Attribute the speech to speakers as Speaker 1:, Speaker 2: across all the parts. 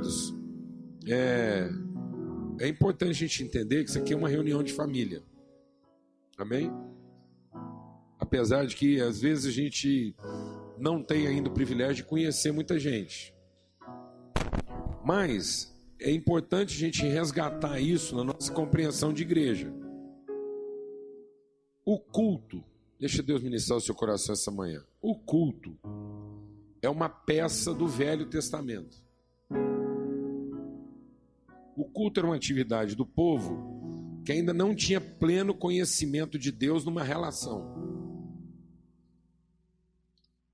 Speaker 1: Amados, é, é importante a gente entender que isso aqui é uma reunião de família. Amém? Apesar de que às vezes a gente não tem ainda o privilégio de conhecer muita gente. Mas é importante a gente resgatar isso na nossa compreensão de igreja. O culto, deixa Deus ministrar o seu coração essa manhã. O culto é uma peça do Velho Testamento. O culto era uma atividade do povo que ainda não tinha pleno conhecimento de Deus numa relação.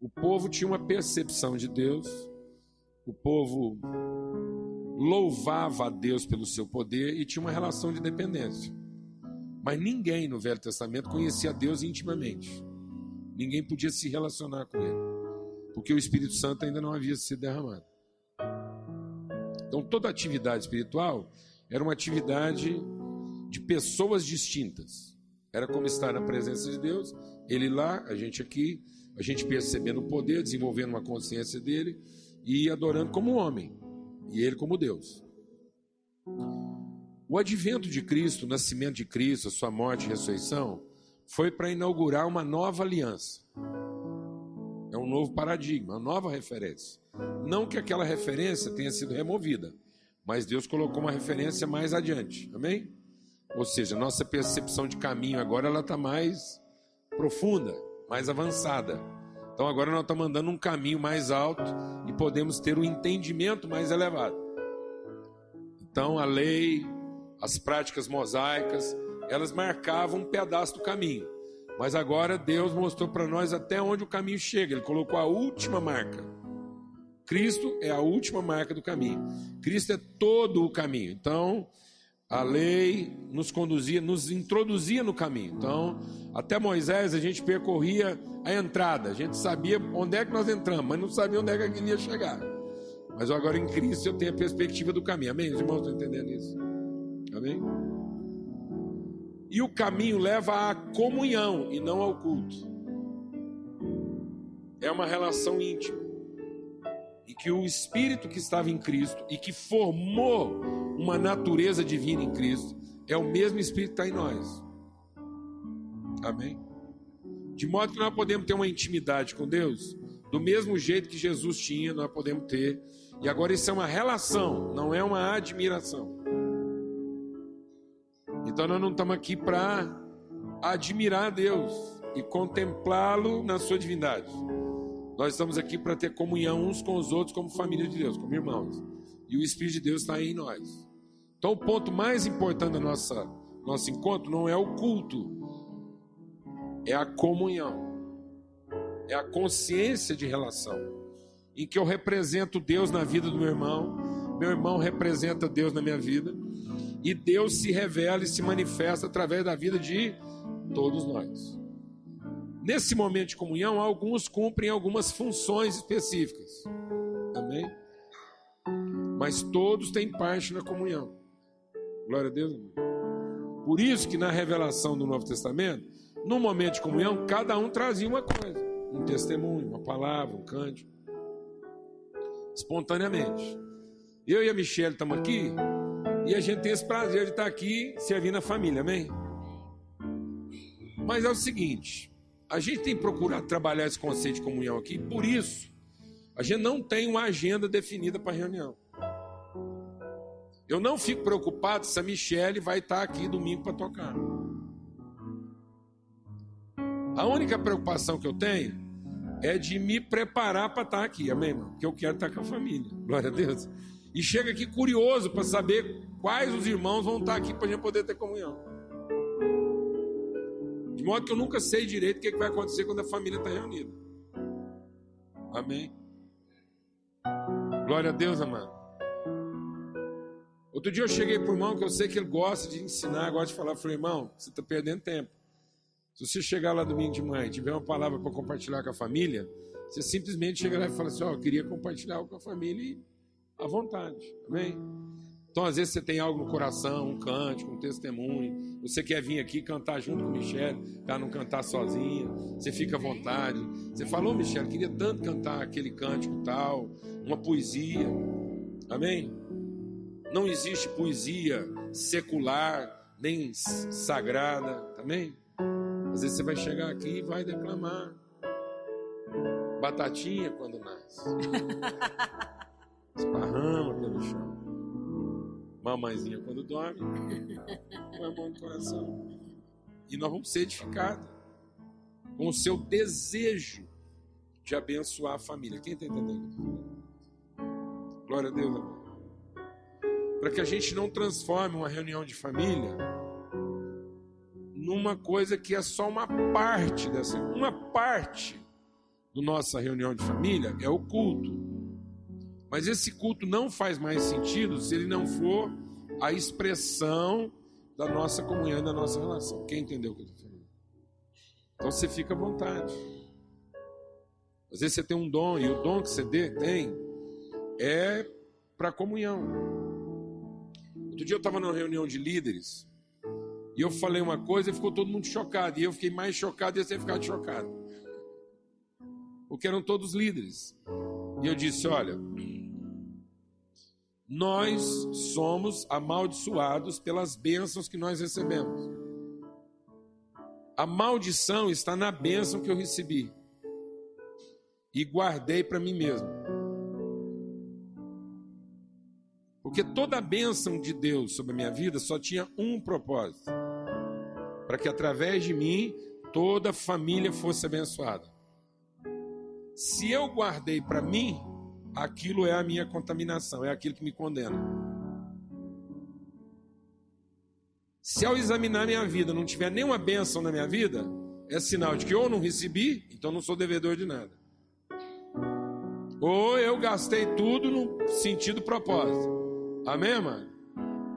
Speaker 1: O povo tinha uma percepção de Deus, o povo louvava a Deus pelo seu poder e tinha uma relação de dependência. Mas ninguém no Velho Testamento conhecia Deus intimamente. Ninguém podia se relacionar com Ele, porque o Espírito Santo ainda não havia sido derramado. Então, toda atividade espiritual era uma atividade de pessoas distintas. Era como estar na presença de Deus, Ele lá, a gente aqui, a gente percebendo o poder, desenvolvendo uma consciência dele e adorando como homem e ele como Deus. O advento de Cristo, o nascimento de Cristo, a sua morte e ressurreição, foi para inaugurar uma nova aliança. Um novo paradigma, uma nova referência. Não que aquela referência tenha sido removida, mas Deus colocou uma referência mais adiante. Amém? Ou seja, nossa percepção de caminho agora ela está mais profunda, mais avançada. Então agora nós estamos andando um caminho mais alto e podemos ter um entendimento mais elevado. Então a lei, as práticas mosaicas, elas marcavam um pedaço do caminho. Mas agora Deus mostrou para nós até onde o caminho chega. Ele colocou a última marca. Cristo é a última marca do caminho. Cristo é todo o caminho. Então, a lei nos conduzia, nos introduzia no caminho. Então, até Moisés a gente percorria a entrada, a gente sabia onde é que nós entramos, mas não sabia onde é que aquilo ia chegar. Mas agora em Cristo eu tenho a perspectiva do caminho. Amém? Os irmãos estão entendendo isso? Amém? E o caminho leva à comunhão e não ao culto. É uma relação íntima. E que o Espírito que estava em Cristo e que formou uma natureza divina em Cristo é o mesmo Espírito que está em nós. Amém? De modo que nós podemos ter uma intimidade com Deus do mesmo jeito que Jesus tinha, nós podemos ter. E agora isso é uma relação, não é uma admiração. Então nós não estamos aqui para admirar Deus e contemplá-lo na sua divindade. Nós estamos aqui para ter comunhão uns com os outros como família de Deus, como irmãos. E o Espírito de Deus está em nós. Então o ponto mais importante do nossa, nosso encontro não é o culto, é a comunhão, é a consciência de relação, em que eu represento Deus na vida do meu irmão, meu irmão representa Deus na minha vida, e Deus se revela e se manifesta através da vida de todos nós. Nesse momento de comunhão, alguns cumprem algumas funções específicas. Amém? Mas todos têm parte na comunhão. Glória a Deus. Por isso que na revelação do Novo Testamento, no momento de comunhão, cada um trazia uma coisa, um testemunho, uma palavra, um cântico, espontaneamente. Eu e a Michelle estamos aqui e a gente tem esse prazer de estar aqui servindo a família, amém? Mas é o seguinte, a gente tem procurado trabalhar esse conceito de comunhão aqui, por isso a gente não tem uma agenda definida para a reunião. Eu não fico preocupado se a Michelle vai estar aqui domingo para tocar. A única preocupação que eu tenho é de me preparar para estar aqui, amém, irmão? Porque eu quero estar com a família, glória a Deus. E chega aqui curioso para saber quais os irmãos vão estar aqui para a gente poder ter comunhão. De modo que eu nunca sei direito o que, é que vai acontecer quando a família está reunida. Amém? Glória a Deus, amado. Outro dia eu cheguei para o irmão que eu sei que ele gosta de ensinar, gosta de falar. Eu falei, irmão, você está perdendo tempo. Se você chegar lá domingo de manhã e tiver uma palavra para compartilhar com a família, você simplesmente chega lá e fala assim: Ó, oh, eu queria compartilhar com a família e à vontade. Amém? Então, às vezes, você tem algo no coração, um cântico, um testemunho. Você quer vir aqui cantar junto com o Michel, para não cantar sozinha. Você fica à vontade. Você falou, Michel, queria tanto cantar aquele cântico tal, uma poesia. Amém? Não existe poesia secular, nem sagrada. Amém? Às vezes você vai chegar aqui e vai declamar. Batatinha quando nasce. Esparrama pelo chão. Mamãezinha quando dorme. Mamão no coração. E nós vamos ser edificados com o seu desejo de abençoar a família. Quem está entendendo? Glória a Deus, amor. Para que a gente não transforme uma reunião de família numa coisa que é só uma parte dessa, uma parte do nossa reunião de família é o culto. Mas esse culto não faz mais sentido se ele não for a expressão da nossa comunhão, da nossa relação. Quem entendeu o que eu estou falando? Então você fica à vontade. Às vezes você tem um dom e o dom que você tem é para comunhão. Outro dia eu estava numa reunião de líderes e eu falei uma coisa e ficou todo mundo chocado. E eu fiquei mais chocado e você ficado chocado. Porque eram todos líderes. E eu disse: olha, nós somos amaldiçoados pelas bênçãos que nós recebemos. A maldição está na bênção que eu recebi e guardei para mim mesmo. Porque toda a bênção de Deus sobre a minha vida só tinha um propósito: para que através de mim toda a família fosse abençoada. Se eu guardei para mim, aquilo é a minha contaminação, é aquilo que me condena. Se ao examinar minha vida não tiver nenhuma bênção na minha vida, é sinal de que ou não recebi, então não sou devedor de nada. Ou eu gastei tudo no sentido propósito. Amém, mano?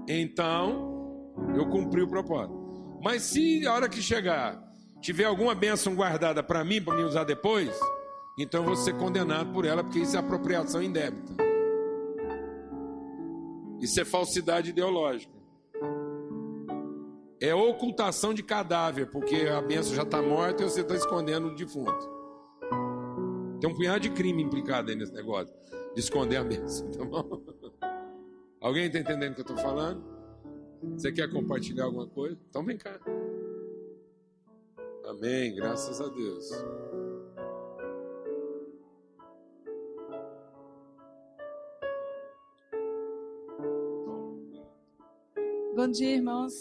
Speaker 1: Então, eu cumpri o propósito. Mas se a hora que chegar tiver alguma bênção guardada para mim, para me usar depois, então eu vou ser condenado por ela, porque isso é apropriação indébita. Isso é falsidade ideológica. É ocultação de cadáver, porque a benção já está morta e você está escondendo o defunto. Tem um punhado de crime implicado aí nesse negócio, de esconder a benção, tá bom? Alguém está entendendo o que eu estou falando? Você quer compartilhar alguma coisa? Então vem cá. Amém, graças a Deus.
Speaker 2: Bom dia, irmãos.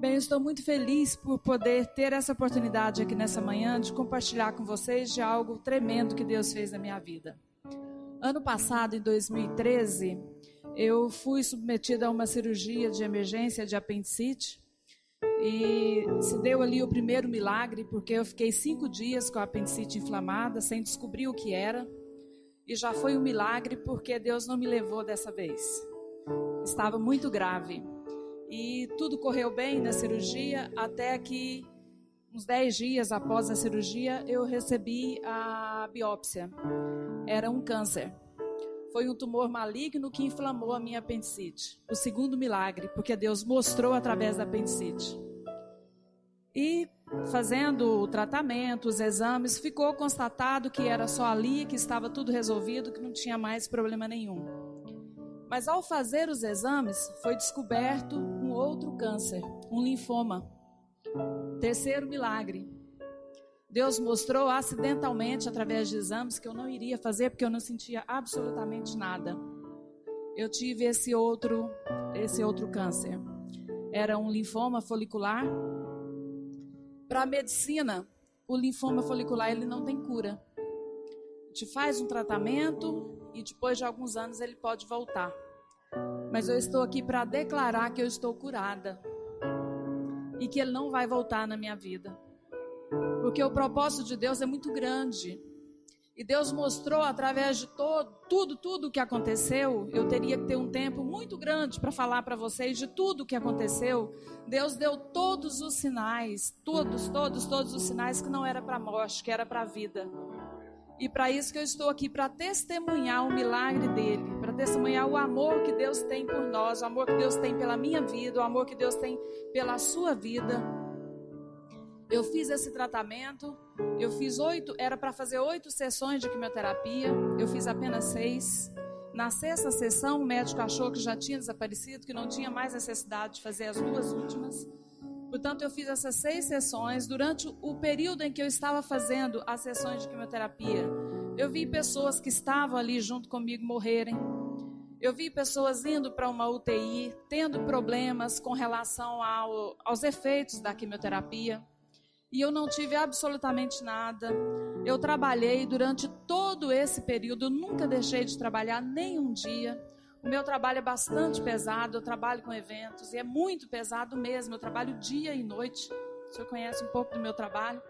Speaker 2: Bem, eu estou muito feliz por poder ter essa oportunidade aqui nessa manhã de compartilhar com vocês de algo tremendo que Deus fez na minha vida. Ano passado, em 2013, eu fui submetida a uma cirurgia de emergência de apendicite e se deu ali o primeiro milagre, porque eu fiquei cinco dias com a apendicite inflamada, sem descobrir o que era. E já foi um milagre porque Deus não me levou dessa vez estava muito grave. E tudo correu bem na cirurgia, até que, uns 10 dias após a cirurgia, eu recebi a biópsia. Era um câncer. Foi um tumor maligno que inflamou a minha apendicite. O segundo milagre, porque Deus mostrou através da apendicite. E fazendo o tratamento, os exames, ficou constatado que era só ali, que estava tudo resolvido, que não tinha mais problema nenhum. Mas ao fazer os exames, foi descoberto um outro câncer, um linfoma. Terceiro milagre. Deus mostrou acidentalmente, através de exames, que eu não iria fazer porque eu não sentia absolutamente nada. Eu tive esse outro, esse outro câncer. Era um linfoma folicular. Para a medicina, o linfoma folicular ele não tem cura. Gente faz um tratamento, e depois de alguns anos ele pode voltar. Mas eu estou aqui para declarar que eu estou curada e que ele não vai voltar na minha vida. Porque o propósito de Deus é muito grande. E Deus mostrou através de todo, tudo, tudo o que aconteceu. Eu teria que ter um tempo muito grande para falar para vocês de tudo o que aconteceu. Deus deu todos os sinais, todos, todos, todos os sinais que não era para morte, que era para vida. E para isso que eu estou aqui, para testemunhar o milagre dele, para testemunhar o amor que Deus tem por nós, o amor que Deus tem pela minha vida, o amor que Deus tem pela sua vida. Eu fiz esse tratamento, eu fiz oito, era para fazer oito sessões de quimioterapia, eu fiz apenas seis. Na sexta sessão, o médico achou que já tinha desaparecido, que não tinha mais necessidade de fazer as duas últimas. Portanto, eu fiz essas seis sessões. Durante o período em que eu estava fazendo as sessões de quimioterapia, eu vi pessoas que estavam ali junto comigo morrerem. Eu vi pessoas indo para uma UTI, tendo problemas com relação ao, aos efeitos da quimioterapia. E eu não tive absolutamente nada. Eu trabalhei durante todo esse período, nunca deixei de trabalhar nem um dia. O meu trabalho é bastante pesado, eu trabalho com eventos e é muito pesado mesmo. Eu trabalho dia e noite. O senhor conhece um pouco do meu trabalho?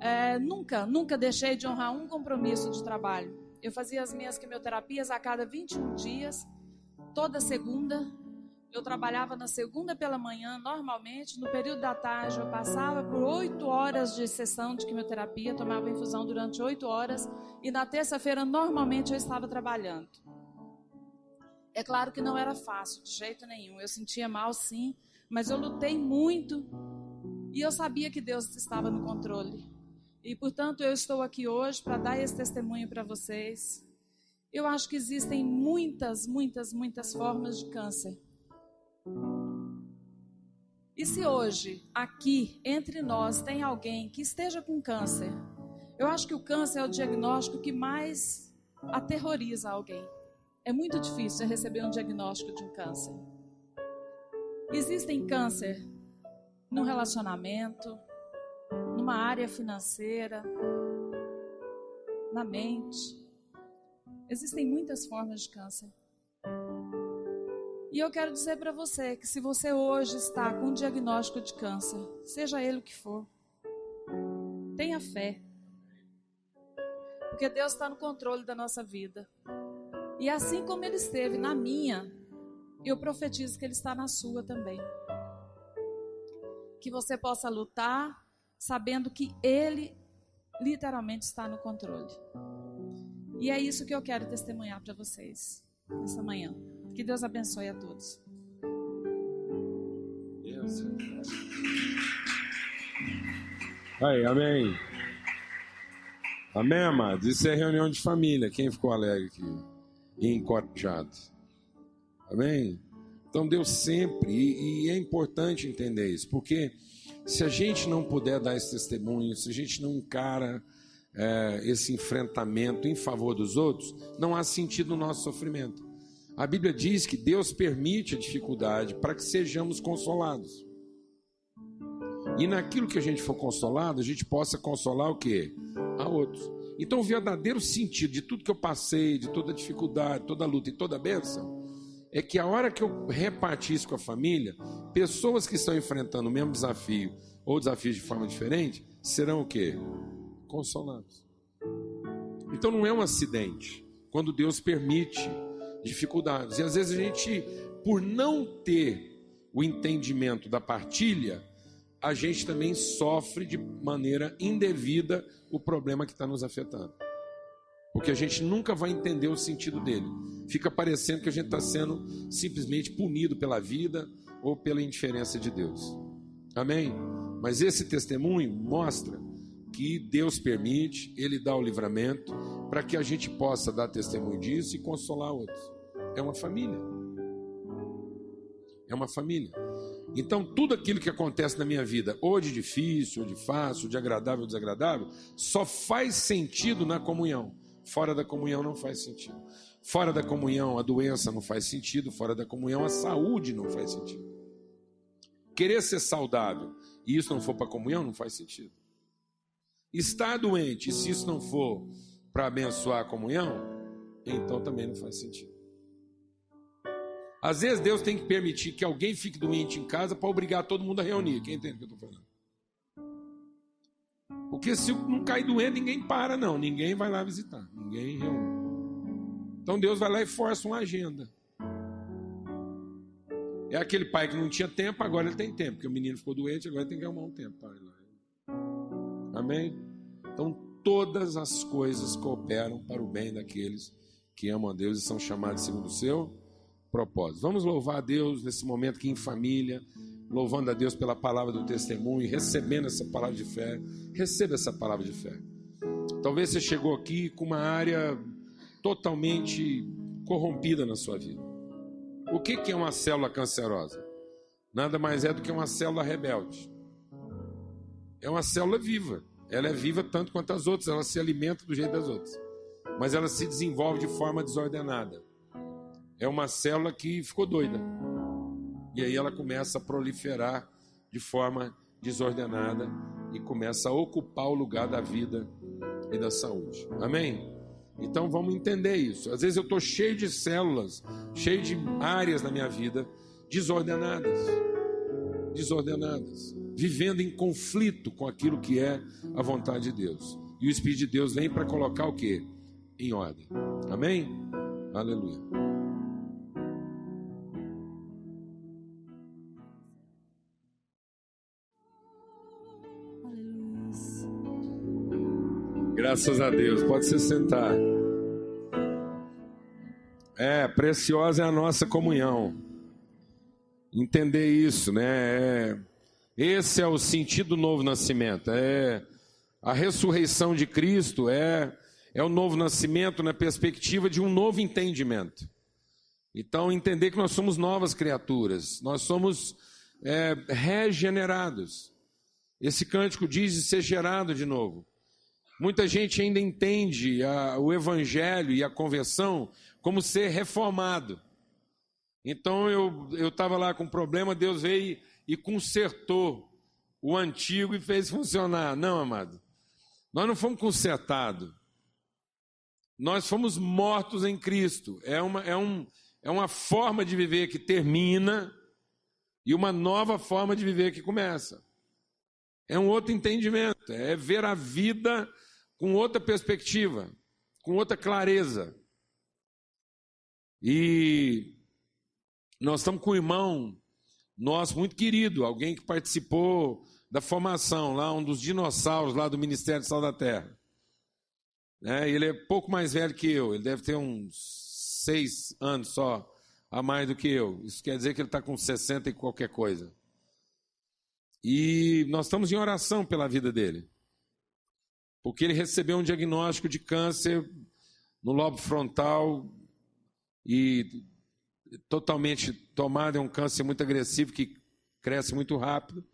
Speaker 2: É, nunca, nunca deixei de honrar um compromisso de trabalho. Eu fazia as minhas quimioterapias a cada 21 dias, toda segunda. Eu trabalhava na segunda pela manhã, normalmente. No período da tarde, eu passava por oito horas de sessão de quimioterapia, tomava infusão durante oito horas. E na terça-feira, normalmente, eu estava trabalhando. É claro que não era fácil, de jeito nenhum. Eu sentia mal, sim, mas eu lutei muito. E eu sabia que Deus estava no controle. E, portanto, eu estou aqui hoje para dar esse testemunho para vocês. Eu acho que existem muitas, muitas, muitas formas de câncer. E se hoje, aqui, entre nós, tem alguém que esteja com câncer, eu acho que o câncer é o diagnóstico que mais aterroriza alguém. É muito difícil receber um diagnóstico de um câncer. Existem câncer no relacionamento, numa área financeira, na mente. Existem muitas formas de câncer. E eu quero dizer para você que se você hoje está com um diagnóstico de câncer, seja ele o que for, tenha fé. Porque Deus está no controle da nossa vida. E assim como Ele esteve na minha, eu profetizo que Ele está na sua também. Que você possa lutar sabendo que Ele literalmente está no controle. E é isso que eu quero testemunhar para vocês essa manhã. Que Deus abençoe a todos.
Speaker 1: Deus. Aí, amém. Amém, amados? Isso é reunião de família. Quem ficou alegre aqui? E encorajado. Amém? Então, Deus sempre, e, e é importante entender isso, porque se a gente não puder dar esse testemunho, se a gente não encara é, esse enfrentamento em favor dos outros, não há sentido no nosso sofrimento. A Bíblia diz que Deus permite a dificuldade para que sejamos consolados. E naquilo que a gente for consolado, a gente possa consolar o quê? A outros. Então, o verdadeiro sentido de tudo que eu passei, de toda dificuldade, toda luta e toda bênção, é que a hora que eu repartir isso com a família, pessoas que estão enfrentando o mesmo desafio ou desafios de forma diferente, serão o quê? Consolados. Então não é um acidente quando Deus permite dificuldades. E às vezes a gente, por não ter o entendimento da partilha, a gente também sofre de maneira indevida o problema que está nos afetando. Porque a gente nunca vai entender o sentido dele. Fica parecendo que a gente está sendo simplesmente punido pela vida ou pela indiferença de Deus. Amém? Mas esse testemunho mostra que Deus permite, Ele dá o livramento para que a gente possa dar testemunho disso e consolar outros. É uma família. É uma família. Então, tudo aquilo que acontece na minha vida, ou de difícil, ou de fácil, ou de agradável ou desagradável, só faz sentido na comunhão. Fora da comunhão não faz sentido. Fora da comunhão a doença não faz sentido. Fora da comunhão a saúde não faz sentido. Querer ser saudável e isso não for para a comunhão não faz sentido. Estar doente e se isso não for para abençoar a comunhão, então também não faz sentido. Às vezes Deus tem que permitir que alguém fique doente em casa para obrigar todo mundo a reunir. Quem entende o que eu estou falando? Porque se não cair doente, ninguém para, não. Ninguém vai lá visitar. Ninguém reúne. Então Deus vai lá e força uma agenda. É aquele pai que não tinha tempo, agora ele tem tempo. Porque o menino ficou doente, agora tem que arrumar um tempo para ir lá. Amém? Então todas as coisas cooperam para o bem daqueles que amam a Deus e são chamados segundo o seu propósito. Vamos louvar a Deus nesse momento aqui em família louvando a Deus pela palavra do testemunho, recebendo essa palavra de fé. Receba essa palavra de fé. Talvez você chegou aqui com uma área totalmente corrompida na sua vida. O que, é uma célula cancerosa? Nada mais é do que uma célula rebelde. É uma célula viva. Ela é viva tanto quanto as outras, ela se alimenta do jeito das outras. Mas ela se desenvolve de forma desordenada. É uma célula que ficou doida. E aí ela começa a proliferar de forma desordenada e começa a ocupar o lugar da vida e da saúde. Amém? Então vamos entender isso. Às vezes eu estou cheio de células, cheio de áreas na minha vida desordenadas. Desordenadas. Vivendo em conflito com aquilo que é a vontade de Deus. E o Espírito de Deus vem para colocar o que? Em ordem. Amém? Aleluia. Graças a Deus. Pode se sentar. É, preciosa é a nossa comunhão. Entender isso, né? É, esse é o sentido do novo nascimento. É a ressurreição de Cristo é é o novo nascimento na perspectiva de um novo entendimento. Então, entender que nós somos novas criaturas, nós somos é, regenerados. Esse cântico diz de ser gerado de novo. Muita gente ainda entende a, o evangelho e a conversão como ser reformado. Então eu estava lá com um problema, Deus veio e consertou o antigo e fez funcionar. Não, amado. Nós não fomos consertados. Nós fomos mortos em Cristo. É uma, é, um, é uma forma de viver que termina e uma nova forma de viver que começa. É um outro entendimento. É ver a vida com outra perspectiva, com outra clareza. E nós estamos com um irmão nosso muito querido, alguém que participou da formação lá, um dos dinossauros lá do Ministério de Sal da Terra. É, ele é pouco mais velho que eu, ele deve ter uns seis anos só a mais do que eu. Isso quer dizer que ele está com 60 e qualquer coisa. E nós estamos em oração pela vida dele porque ele recebeu um diagnóstico de câncer no lobo frontal e totalmente tomado, é um câncer muito agressivo que cresce muito rápido.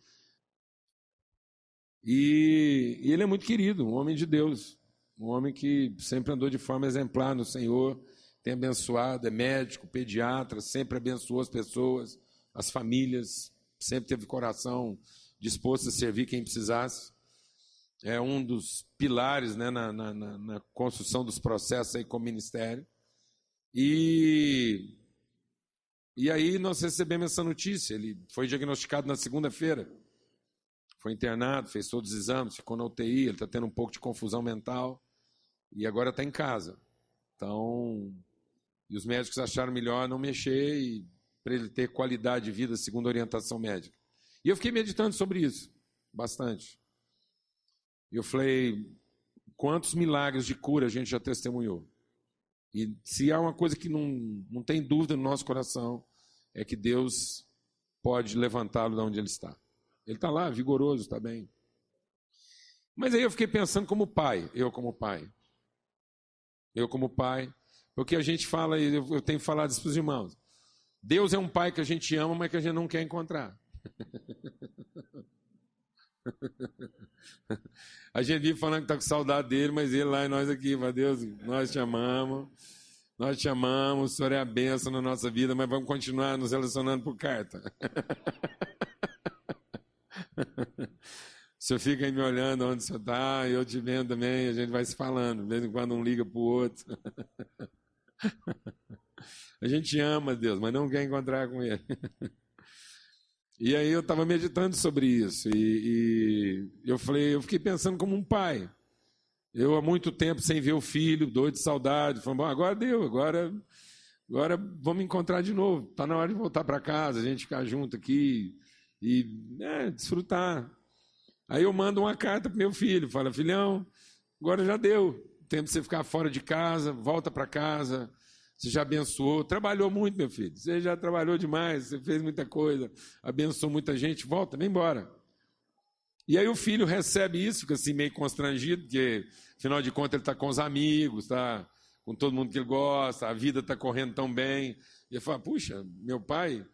Speaker 1: E, e, ele é muito querido, um homem de Deus, um homem que sempre andou de forma exemplar no Senhor, tem abençoado, é médico, pediatra, sempre abençoou as pessoas, as famílias, sempre teve coração disposto a servir quem precisasse é um dos pilares né, na, na, na, construção dos processos aí com o ministério. E, e aí nós recebemos essa notícia. Ele foi diagnosticado na segunda-feira. Foi internado, fez todos os exames, ficou na UTI, ele está tendo um pouco de confusão mental e agora está em casa. Então, e os médicos acharam melhor não mexer para ele ter qualidade de vida segundo a orientação médica. E eu fiquei meditando sobre isso, bastante. E eu falei, quantos milagres de cura a gente já testemunhou? E se há uma coisa que não, não tem dúvida no nosso coração, é que Deus pode levantá-lo de onde ele está. Ele está lá, vigoroso, está bem. Mas aí eu fiquei pensando como pai, eu como pai. Eu como pai, porque a gente fala, eu tenho falado isso para os irmãos. Deus é um pai que a gente ama, mas que a gente não quer encontrar. A gente vive falando que está com saudade dele, mas ele lá e nós aqui, meu Deus, nós te amamos, nós te amamos, o Senhor é a bênção na nossa vida, mas vamos continuar nos relacionando por carta. O senhor fica aí me olhando onde senhor está, eu te vendo também, a gente vai se falando, de vez em quando um liga para o outro. A gente ama Deus, mas não quer encontrar com Ele. E aí eu estava meditando sobre isso e, e, eu falei, eu fiquei pensando como um pai. Eu há muito tempo sem ver o filho, doido de saudade, falando, bom, agora deu, agora, agora vamos encontrar de novo. Está na hora de voltar para casa, a gente ficar junto aqui e é, desfrutar. Aí eu mando uma carta para meu filho, fala, filhão, agora já deu, tempo de você ficar fora de casa, volta para casa, você já abençoou, trabalhou muito, meu filho. Você já trabalhou demais, você fez muita coisa, abençoou muita gente. Volta, vem embora. E aí o filho recebe isso, fica assim meio constrangido, porque afinal de contas ele está com os amigos, está com todo mundo que ele gosta, a vida está correndo tão bem. E ele fala: puxa, meu pai,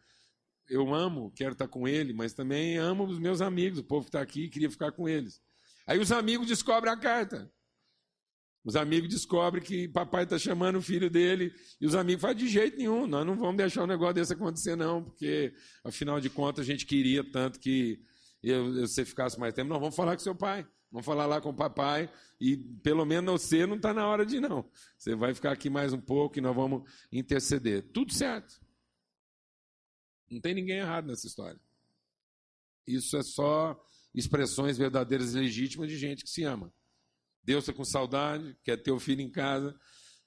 Speaker 1: eu amo, quero estar com ele, mas também amo os meus amigos, o povo que está aqui, queria ficar com eles. Aí os amigos descobrem a carta. Os amigos descobrem que papai está chamando o filho dele, e os amigos falam: de jeito nenhum, nós não vamos deixar um negócio desse acontecer, não, porque afinal de contas a gente queria tanto que eu, eu, você ficasse mais tempo. Não, vamos falar com seu pai, vamos falar lá com o papai, e pelo menos você não está na hora de não. Você vai ficar aqui mais um pouco e nós vamos interceder. Tudo certo. Não tem ninguém errado nessa história. Isso é só expressões verdadeiras e legítimas de gente que se ama. Deus está com saudade, quer ter o filho em casa.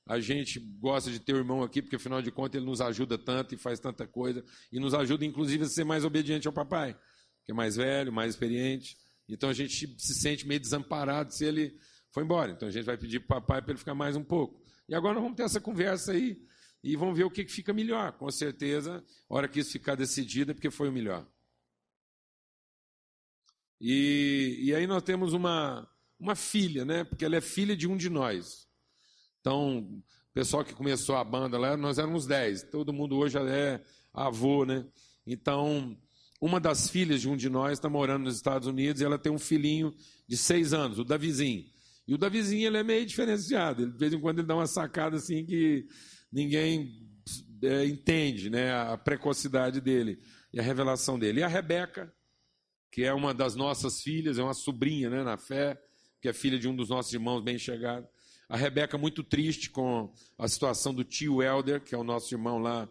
Speaker 1: A gente gosta de ter o irmão aqui, porque afinal de contas ele nos ajuda tanto e faz tanta coisa. E nos ajuda, inclusive, a ser mais obediente ao papai, que é mais velho, mais experiente. Então a gente se sente meio desamparado se ele foi embora. Então a gente vai pedir para o papai para ele ficar mais um pouco. E agora nós vamos ter essa conversa aí e vamos ver o que fica melhor. Com certeza, a hora que isso ficar decidido é porque foi o melhor. E, e aí nós temos uma, uma filha, né? Porque ela é filha de um de nós. Então, o pessoal que começou a banda lá, nós éramos dez. Todo mundo hoje é avô, né? Então, uma das filhas de um de nós está morando nos Estados Unidos e ela tem um filhinho de seis anos, o Davizinho. E o Davizinho ele é meio diferenciado. Ele, de vez em quando ele dá uma sacada assim que ninguém é, entende, né? A precocidade dele e a revelação dele. E a Rebeca, que é uma das nossas filhas, é uma sobrinha, né, na fé que é filha de um dos nossos irmãos bem chegados. A Rebeca muito triste com a situação do tio Elder, que é o nosso irmão lá,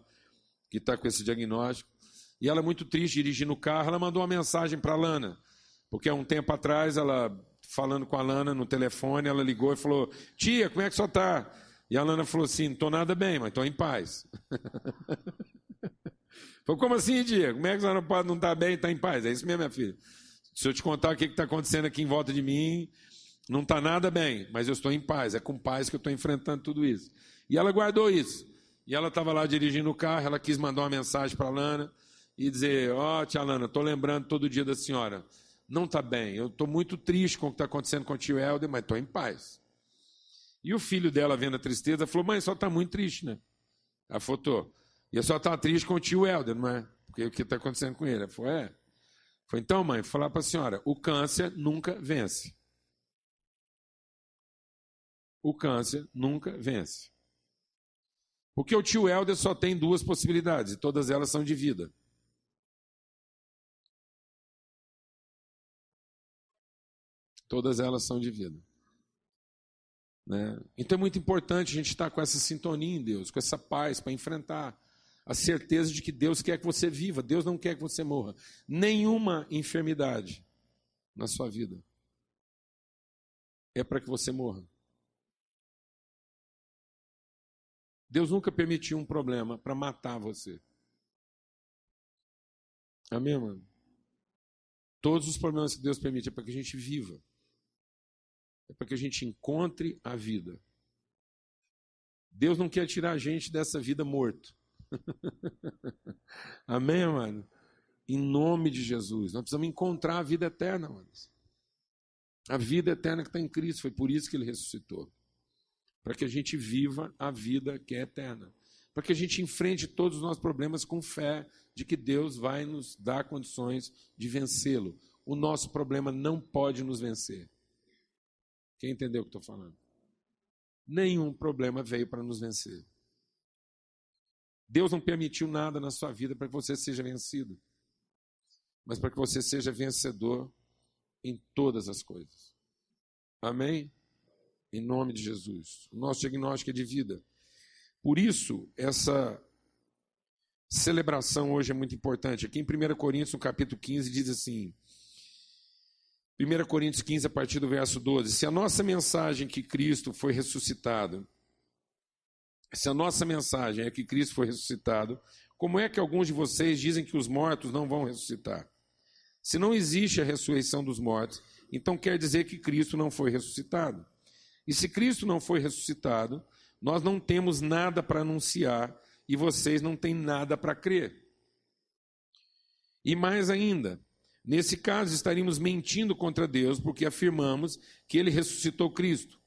Speaker 1: que está com esse diagnóstico. E ela muito triste dirigindo o carro, ela mandou uma mensagem para a Lana, porque há um tempo atrás, ela falando com a Lana no telefone, ela ligou e falou: Tia, como é que você está? E a Lana falou assim: estou nada bem, mas estou em paz. falou: Como assim, tia? Como é que você não pode não estar tá bem e estar tá em paz? É isso mesmo, minha filha. Se eu te contar o que está acontecendo aqui em volta de mim, não está nada bem, mas eu estou em paz. É com paz que eu estou enfrentando tudo isso. E ela guardou isso. E ela estava lá dirigindo o carro, ela quis mandar uma mensagem para a Lana e dizer: Ó, oh, tia Lana, estou lembrando todo dia da senhora. Não está bem, eu estou muito triste com o que está acontecendo com o tio Helder, mas estou em paz. E o filho dela, vendo a tristeza, falou: Mãe, só está muito triste, né? Ela falou: E só está triste com o tio Helder, não é? Porque o que está acontecendo com ele? Ela falou: É. Foi então, mãe, falar para a senhora: o câncer nunca vence o câncer nunca vence. Porque o tio Helder só tem duas possibilidades, e todas elas são de vida. Todas elas são de vida. Né? Então é muito importante a gente estar com essa sintonia em Deus, com essa paz para enfrentar a certeza de que Deus quer que você viva, Deus não quer que você morra. Nenhuma enfermidade na sua vida é para que você morra. Deus nunca permitiu um problema para matar você. Amém, mano? Todos os problemas que Deus permite é para que a gente viva. É para que a gente encontre a vida. Deus não quer tirar a gente dessa vida morto. Amém, mano? Em nome de Jesus. Nós precisamos encontrar a vida eterna, mano. A vida eterna que está em Cristo. Foi por isso que ele ressuscitou para que a gente viva a vida que é eterna, para que a gente enfrente todos os nossos problemas com fé de que Deus vai nos dar condições de vencê-lo. O nosso problema não pode nos vencer. Quem entendeu o que estou falando? Nenhum problema veio para nos vencer. Deus não permitiu nada na sua vida para que você seja vencido, mas para que você seja vencedor em todas as coisas. Amém? Em nome de Jesus. O nosso diagnóstico é de vida. Por isso, essa celebração hoje é muito importante. Aqui em 1 Coríntios, no capítulo 15, diz assim: 1 Coríntios 15, a partir do verso 12: Se a nossa mensagem que Cristo foi ressuscitado, se a nossa mensagem é que Cristo foi ressuscitado, como é que alguns de vocês dizem que os mortos não vão ressuscitar? Se não existe a ressurreição dos mortos, então quer dizer que Cristo não foi ressuscitado. E se Cristo não foi ressuscitado, nós não temos nada para anunciar e vocês não têm nada para crer. E mais ainda, nesse caso estaríamos mentindo contra Deus porque afirmamos que ele ressuscitou Cristo.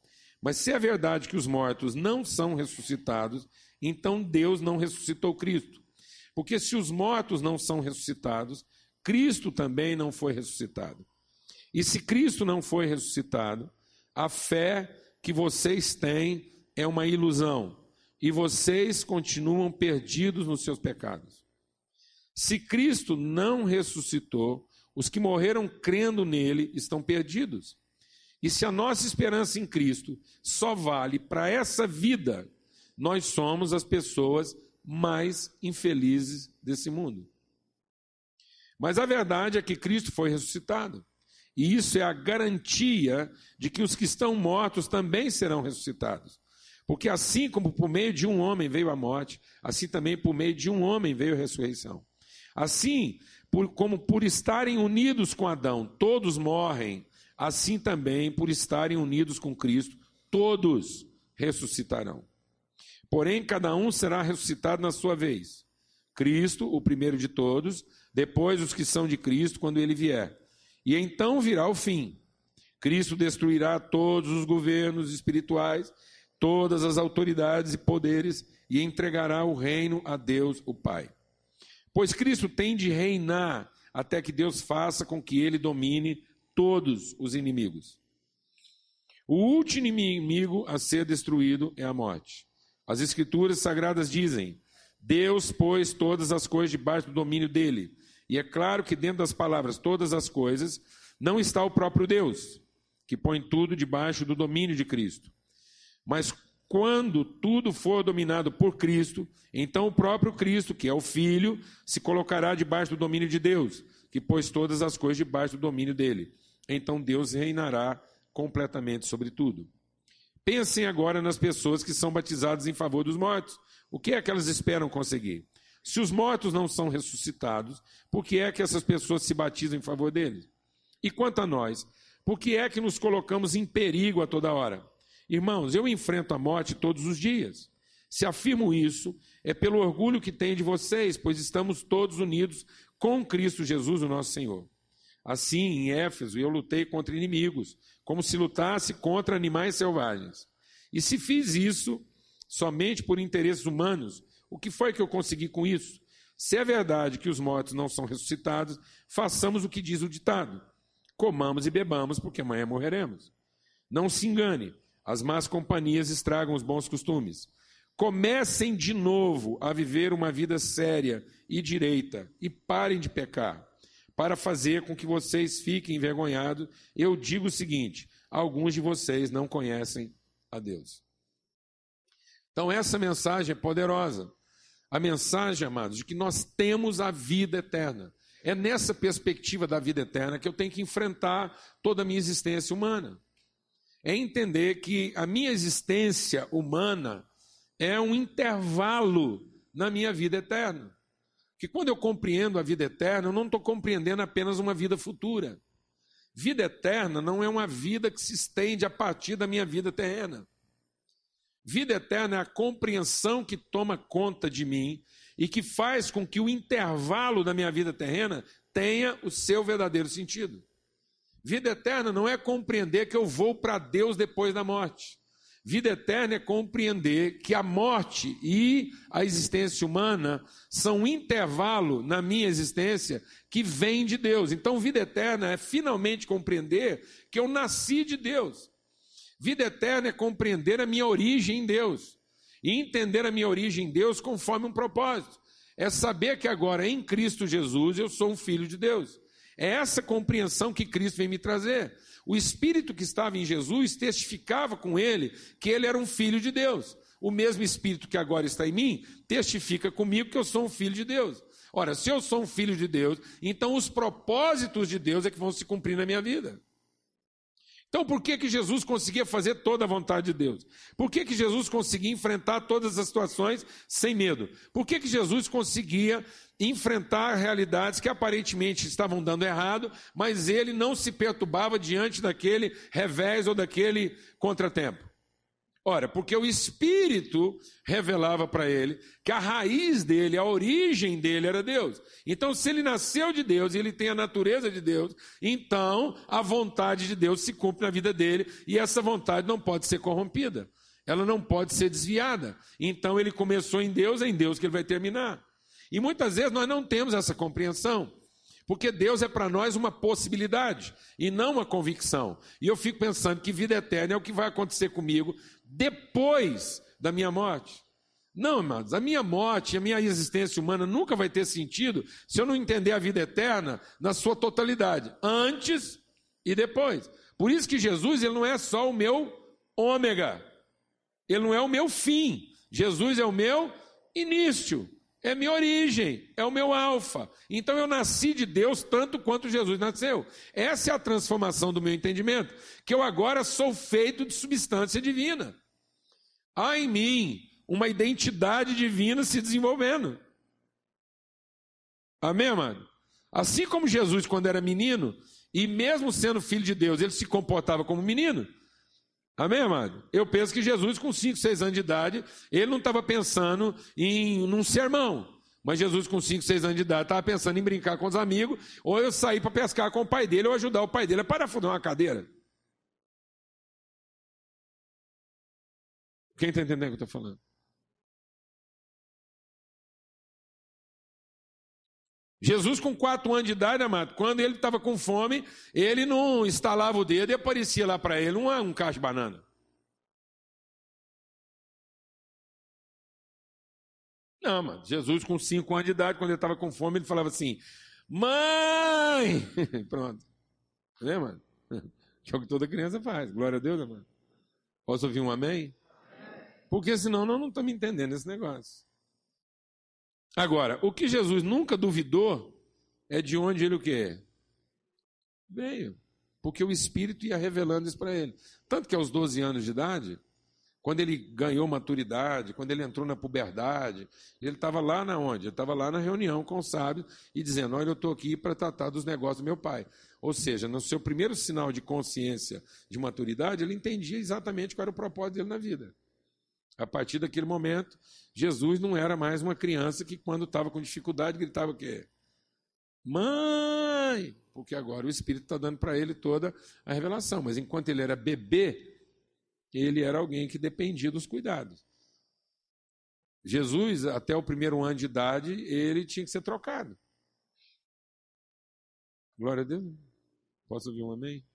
Speaker 1: Mas se é verdade que os mortos não são ressuscitados, então Deus não ressuscitou Cristo. Porque se os mortos não são ressuscitados, Cristo também não foi ressuscitado. E se Cristo não foi ressuscitado, a fé que vocês têm é uma ilusão e vocês continuam perdidos nos seus pecados. Se Cristo não ressuscitou, os que morreram crendo nele estão perdidos. E se a nossa esperança em Cristo só vale para essa vida, nós somos as pessoas mais infelizes desse mundo. Mas a verdade é que Cristo foi ressuscitado. E isso é a garantia de que os que estão mortos também serão ressuscitados. Porque assim como por meio de um homem veio a morte, assim também por meio de um homem veio a ressurreição. Assim, por, como por estarem unidos com Adão, todos morrem, assim também por estarem unidos com Cristo, todos ressuscitarão. Porém, cada um será ressuscitado na sua vez. Cristo, o primeiro de todos, depois os que são de Cristo, quando ele vier. E então virá o fim. Cristo destruirá todos os governos espirituais, todas as autoridades e poderes, e entregará o reino a Deus, o Pai. Pois Cristo tem de reinar até que Deus faça com que ele domine todos os inimigos. O último inimigo a ser destruído é a morte. As Escrituras Sagradas dizem: Deus pôs todas as coisas debaixo do domínio dele. E é claro que dentro das palavras todas as coisas não está o próprio Deus, que põe tudo debaixo do domínio de Cristo. Mas quando tudo for dominado por Cristo, então o próprio Cristo, que é o Filho, se colocará debaixo do domínio de Deus, que pôs todas as coisas debaixo do domínio dele. Então Deus reinará completamente sobre tudo. Pensem agora nas pessoas que são batizadas em favor dos mortos. O que é que elas esperam conseguir? Se os mortos não são ressuscitados, por que é que essas pessoas se batizam em favor deles? E quanto a nós, por que é que nos colocamos em perigo a toda hora? Irmãos, eu enfrento a morte todos os dias. Se afirmo isso, é pelo orgulho que tenho de vocês, pois estamos todos unidos com Cristo Jesus, o nosso Senhor. Assim, em Éfeso, eu lutei contra inimigos, como se lutasse contra animais selvagens. E se fiz isso somente por interesses humanos, o que foi que eu consegui com isso? Se é verdade que os mortos não são ressuscitados, façamos o que diz o ditado: comamos e bebamos, porque amanhã morreremos. Não se engane, as más companhias estragam os bons costumes. Comecem de novo a viver uma vida séria e direita e parem de pecar. Para fazer com que vocês fiquem envergonhados, eu digo o seguinte: alguns de vocês não conhecem a Deus. Então, essa mensagem é poderosa. A mensagem, amados, de que nós temos a vida eterna. É nessa perspectiva da vida eterna que eu tenho que enfrentar toda a minha existência humana é entender que a minha existência humana é um intervalo na minha vida eterna. Que quando eu compreendo a vida eterna, eu não estou compreendendo apenas uma vida futura. Vida eterna não é uma vida que se estende a partir da minha vida terrena. Vida eterna é a compreensão que toma conta de mim e que faz com que o intervalo da minha vida terrena tenha o seu verdadeiro sentido. Vida eterna não é compreender que eu vou para Deus depois da morte. Vida eterna é compreender que a morte e a existência humana são um intervalo na minha existência que vem de Deus. Então, vida eterna é finalmente compreender que eu nasci de Deus. Vida eterna é compreender a minha origem em Deus. E entender a minha origem em Deus conforme um propósito. É saber que agora em Cristo Jesus eu sou um filho de Deus. É essa compreensão que Cristo vem me trazer. O Espírito que estava em Jesus testificava com ele que ele era um filho de Deus. O mesmo Espírito que agora está em mim testifica comigo que eu sou um filho de Deus. Ora, se eu sou um filho de Deus, então os propósitos de Deus é que vão se cumprir na minha vida. Então, por que, que Jesus conseguia fazer toda a vontade de Deus? Por que, que Jesus conseguia enfrentar todas as situações sem medo? Por que, que Jesus conseguia enfrentar realidades que aparentemente estavam dando errado, mas ele não se perturbava diante daquele revés ou daquele contratempo? Ora, porque o Espírito revelava para ele que a raiz dele, a origem dele era Deus. Então, se ele nasceu de Deus e ele tem a natureza de Deus, então a vontade de Deus se cumpre na vida dele e essa vontade não pode ser corrompida, ela não pode ser desviada. Então, ele começou em Deus, é em Deus que ele vai terminar. E muitas vezes nós não temos essa compreensão. Porque Deus é para nós uma possibilidade e não uma convicção. E eu fico pensando que vida eterna é o que vai acontecer comigo depois da minha morte. Não, amados, a minha morte, a minha existência humana nunca vai ter sentido se eu não entender a vida eterna na sua totalidade, antes e depois. Por isso que Jesus ele não é só o meu ômega, ele não é o meu fim. Jesus é o meu início, é minha origem, é o meu alfa. Então eu nasci de Deus tanto quanto Jesus nasceu. Essa é a transformação do meu entendimento, que eu agora sou feito de substância divina. Há em mim uma identidade divina se desenvolvendo. Amém, amado? Assim como Jesus, quando era menino, e mesmo sendo filho de Deus, ele se comportava como menino. Amém, amado? Eu penso que Jesus, com 5, 6 anos de idade, ele não estava pensando em num sermão. Mas Jesus, com 5, 6 anos de idade, estava pensando em brincar com os amigos, ou eu sair para pescar com o pai dele, ou ajudar o pai dele a parafundar uma cadeira. Quem está entendendo o que eu estou falando? Jesus, com quatro anos de idade, amado, quando ele estava com fome, ele não instalava o dedo e aparecia lá para ele um, um cacho de banana. Não, mano. Jesus, com cinco anos de idade, quando ele estava com fome, ele falava assim: Mãe! Pronto. Entendeu, mano? Que é o que toda criança faz. Glória a Deus, mano. Posso ouvir um amém? Porque senão nós não estamos entendendo esse negócio. Agora, o que Jesus nunca duvidou é de onde ele o quê? Veio. Porque o Espírito ia revelando isso para ele. Tanto que aos 12 anos de idade, quando ele ganhou maturidade, quando ele entrou na puberdade, ele estava lá na onde? Ele estava lá na reunião com os sábios e dizendo: Olha, eu estou aqui para tratar dos negócios do meu pai. Ou seja, no seu primeiro sinal de consciência de maturidade, ele entendia exatamente qual era o propósito dele na vida. A partir daquele momento, Jesus não era mais uma criança que, quando estava com dificuldade, gritava o quê? Mãe! Porque agora o Espírito está dando para ele toda a revelação. Mas enquanto ele era bebê, ele era alguém que dependia dos cuidados. Jesus, até o primeiro ano de idade, ele tinha que ser trocado. Glória a Deus. Posso ouvir um amém?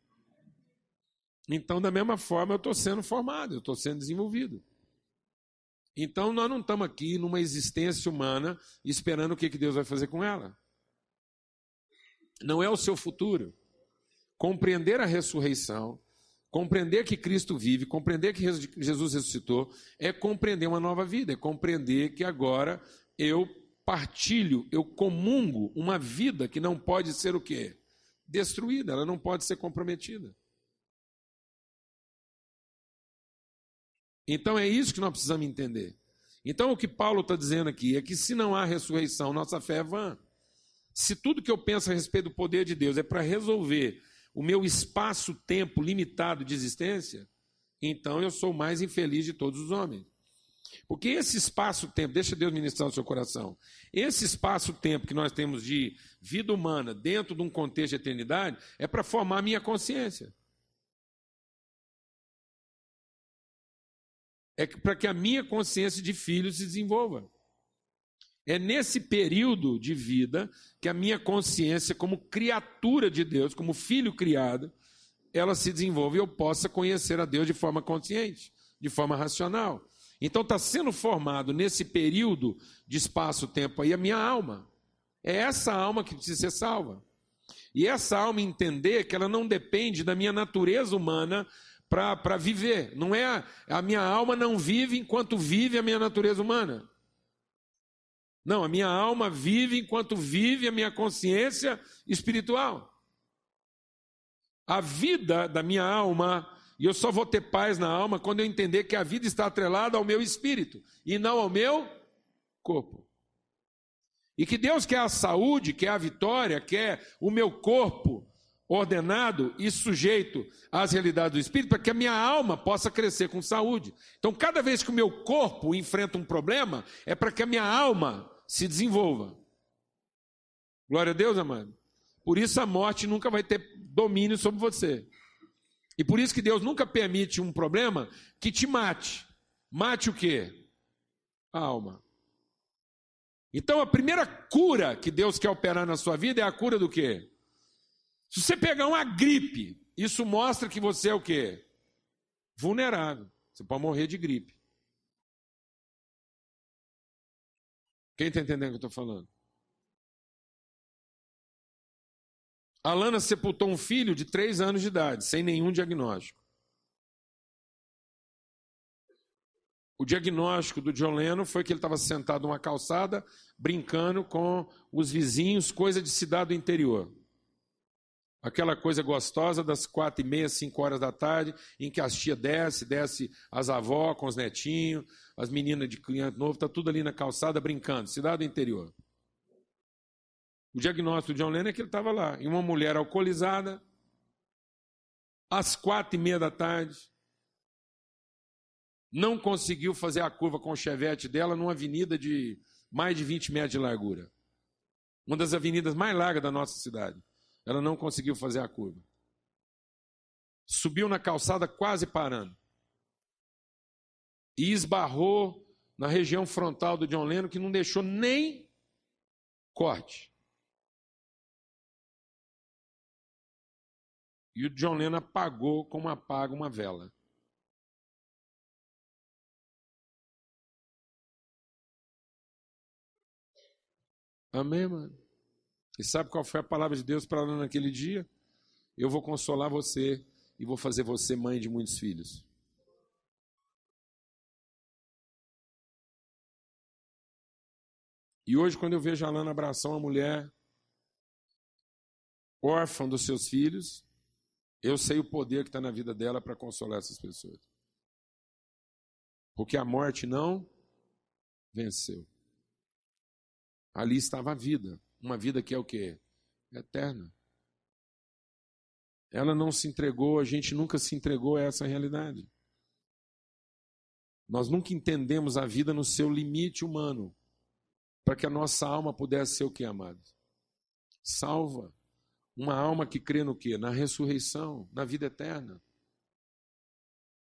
Speaker 1: Então, da mesma forma, eu estou sendo formado, eu estou sendo desenvolvido. Então nós não estamos aqui numa existência humana esperando o que, que Deus vai fazer com ela. Não é o seu futuro. Compreender a ressurreição, compreender que Cristo vive, compreender que Jesus ressuscitou, é compreender uma nova vida, é compreender que agora eu partilho, eu comungo uma vida que não pode ser o quê? Destruída, ela não pode ser comprometida. Então é isso que nós precisamos entender. Então o que Paulo está dizendo aqui é que se não há ressurreição, nossa fé é vã. Se tudo que eu penso a respeito do poder de Deus é para resolver o meu espaço-tempo limitado de existência, então eu sou o mais infeliz de todos os homens. Porque esse espaço-tempo, deixa Deus ministrar no seu coração, esse espaço-tempo que nós temos de vida humana dentro de um contexto de eternidade é para formar minha consciência. É para que a minha consciência de filho se desenvolva. É nesse período de vida que a minha consciência, como criatura de Deus, como filho criado, ela se desenvolve e eu possa conhecer a Deus de forma consciente, de forma racional. Então está sendo formado nesse período de espaço-tempo aí a minha alma. É essa alma que precisa ser salva. E essa alma entender que ela não depende da minha natureza humana para viver. Não é a, a minha alma não vive enquanto vive a minha natureza humana. Não, a minha alma vive enquanto vive a minha consciência espiritual. A vida da minha alma, e eu só vou ter paz na alma quando eu entender que a vida está atrelada ao meu espírito e não ao meu corpo. E que Deus quer a saúde, quer a vitória, quer o meu corpo ordenado e sujeito às realidades do espírito para que a minha alma possa crescer com saúde. Então, cada vez que o meu corpo enfrenta um problema, é para que a minha alma se desenvolva. Glória a Deus, amado. Por isso a morte nunca vai ter domínio sobre você. E por isso que Deus nunca permite um problema que te mate. Mate o quê? A alma. Então a primeira cura que Deus quer operar na sua vida é a cura do quê? Se você pegar uma gripe, isso mostra que você é o quê? Vulnerável. Você pode morrer de gripe. Quem está entendendo o que eu estou falando? Alana sepultou um filho de três anos de idade, sem nenhum diagnóstico. O diagnóstico do John Lennon foi que ele estava sentado numa calçada, brincando com os vizinhos, coisa de cidade do interior. Aquela coisa gostosa das quatro e meia, cinco horas da tarde, em que as tia desce, desce as avós com os netinhos, as meninas de criança novo, está tudo ali na calçada brincando, cidade do interior. O diagnóstico do John Lennon é que ele estava lá, e uma mulher alcoolizada, às quatro e meia da tarde, não conseguiu fazer a curva com o chevette dela numa avenida de mais de 20 metros de largura. Uma das avenidas mais largas da nossa cidade. Ela não conseguiu fazer a curva. Subiu na calçada quase parando. E esbarrou na região frontal do John Lennon que não deixou nem corte. E o John Lennon apagou como apaga uma vela. Amém, mano? E sabe qual foi a palavra de Deus para ela naquele dia? Eu vou consolar você e vou fazer você mãe de muitos filhos. E hoje, quando eu vejo a Lana abraçar uma mulher órfã dos seus filhos, eu sei o poder que está na vida dela para consolar essas pessoas. Porque a morte não venceu. Ali estava a vida. Uma vida que é o quê? Eterna. Ela não se entregou, a gente nunca se entregou a essa realidade. Nós nunca entendemos a vida no seu limite humano, para que a nossa alma pudesse ser o que, amados? Salva. Uma alma que crê no quê? Na ressurreição, na vida eterna.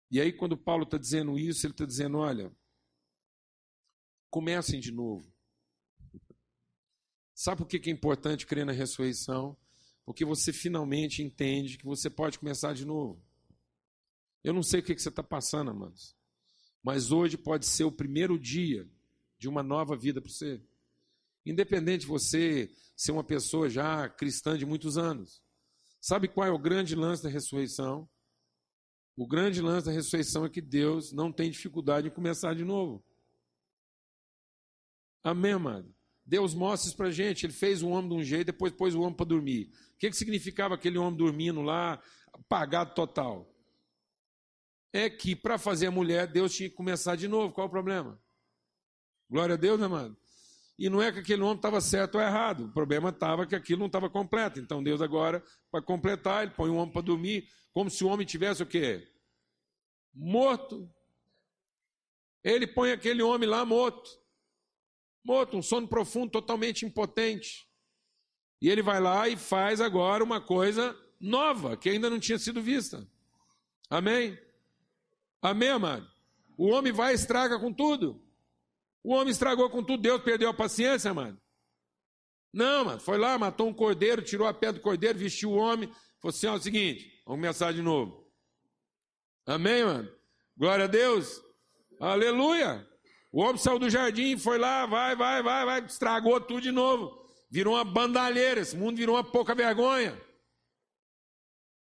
Speaker 1: E aí, quando Paulo está dizendo isso, ele está dizendo: olha, comecem de novo. Sabe por que é importante crer na ressurreição? Porque você finalmente entende que você pode começar de novo. Eu não sei o que você está passando, amados, mas hoje pode ser o primeiro dia de uma nova vida para você. Independente de você ser uma pessoa já cristã de muitos anos. Sabe qual é o grande lance da ressurreição? O grande lance da ressurreição é que Deus não tem dificuldade em começar de novo. Amém, amado? Deus mostra isso para gente. Ele fez o homem de um jeito, depois pôs o homem para dormir. O que, que significava aquele homem dormindo lá, apagado total? É que para fazer a mulher, Deus tinha que começar de novo. Qual o problema? Glória a Deus, amado? E não é que aquele homem estava certo ou errado. O problema estava que aquilo não estava completo. Então Deus agora, para completar, ele põe o homem para dormir, como se o homem tivesse o quê? Morto. Ele põe aquele homem lá morto. Morto, um sono profundo, totalmente impotente. E ele vai lá e faz agora uma coisa nova, que ainda não tinha sido vista. Amém? Amém, amado? O homem vai e estraga com tudo. O homem estragou com tudo, Deus perdeu a paciência, mano. Não, mano, foi lá, matou um cordeiro, tirou a pé do cordeiro, vestiu o homem, falou assim: ó, é o seguinte, vamos começar de novo. Amém, mano? Glória a Deus. Aleluia. O homem saiu do jardim, foi lá, vai, vai, vai, vai, estragou tudo de novo. Virou uma bandalheira, esse mundo virou uma pouca vergonha. O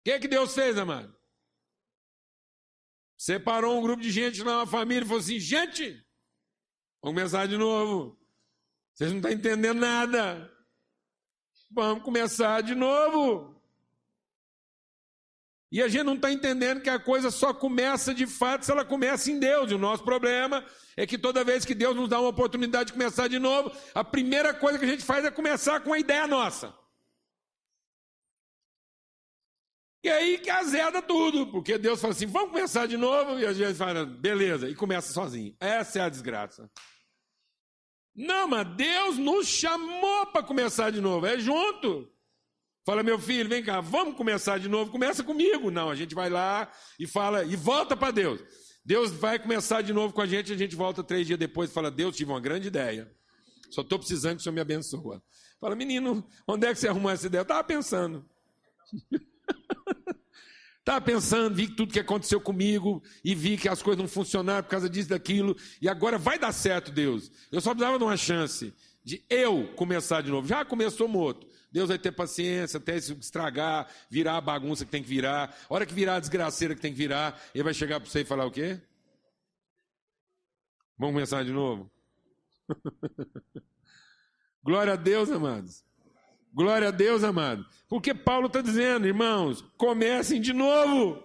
Speaker 1: que, que Deus fez, amado? Separou um grupo de gente lá, uma família, e falou assim: gente, Vamos começar de novo. Vocês não estão entendendo nada. Vamos começar de novo. E a gente não está entendendo que a coisa só começa de fato se ela começa em Deus. E o nosso problema é que toda vez que Deus nos dá uma oportunidade de começar de novo, a primeira coisa que a gente faz é começar com a ideia nossa. E aí que azeda tudo, porque Deus fala assim: vamos começar de novo, e a gente fala, beleza, e começa sozinho. Essa é a desgraça. Não, mas Deus nos chamou para começar de novo, é junto. Fala, meu filho, vem cá, vamos começar de novo, começa comigo. Não, a gente vai lá e fala, e volta para Deus. Deus vai começar de novo com a gente, a gente volta três dias depois e fala, Deus, tive uma grande ideia. Só estou precisando que o Senhor me abençoe. Fala, menino, onde é que você arrumou essa ideia? Eu estava pensando. Estava pensando, vi tudo que aconteceu comigo e vi que as coisas não funcionaram por causa disso, daquilo, e agora vai dar certo, Deus. Eu só precisava de uma chance de eu começar de novo. Já começou morto. Deus vai ter paciência até se estragar, virar a bagunça que tem que virar. A hora que virar a desgraceira que tem que virar, ele vai chegar para você e falar o quê? Vamos começar de novo? Glória a Deus, amados. Glória a Deus, amado. Porque Paulo está dizendo, irmãos, comecem de novo.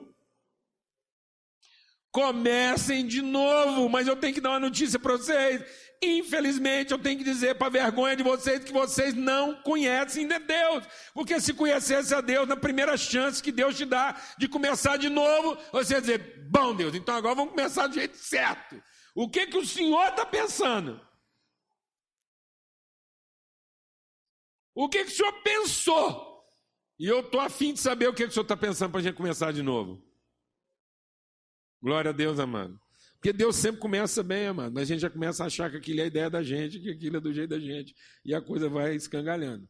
Speaker 1: Comecem de novo, mas eu tenho que dar uma notícia para vocês. Infelizmente, eu tenho que dizer para vergonha de vocês que vocês não conhecem de Deus. Porque se conhecesse a Deus, na primeira chance que Deus te dá de começar de novo, você dizer: Bom, Deus, então agora vamos começar do jeito certo. O que, que o Senhor está pensando? O que, que o senhor pensou? E eu estou afim de saber o que, que o senhor está pensando para a gente começar de novo. Glória a Deus, amado. Porque Deus sempre começa bem, amado, mas a gente já começa a achar que aquilo é a ideia da gente, que aquilo é do jeito da gente, e a coisa vai escangalhando.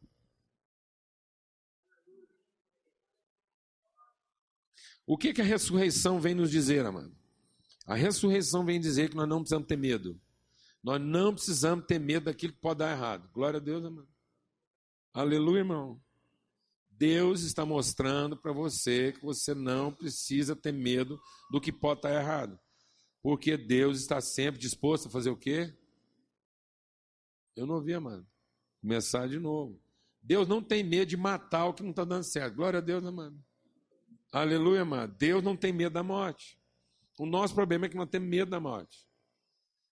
Speaker 1: O que, que a ressurreição vem nos dizer, amado? A ressurreição vem dizer que nós não precisamos ter medo. Nós não precisamos ter medo daquilo que pode dar errado. Glória a Deus, amado. Aleluia, irmão. Deus está mostrando para você que você não precisa ter medo do que pode estar errado. Porque Deus está sempre disposto a fazer o quê? Eu não ouvi, amado. Começar de novo. Deus não tem medo de matar o que não está dando certo. Glória a Deus, amado. Aleluia, amado. Deus não tem medo da morte. O nosso problema é que nós temos medo da morte.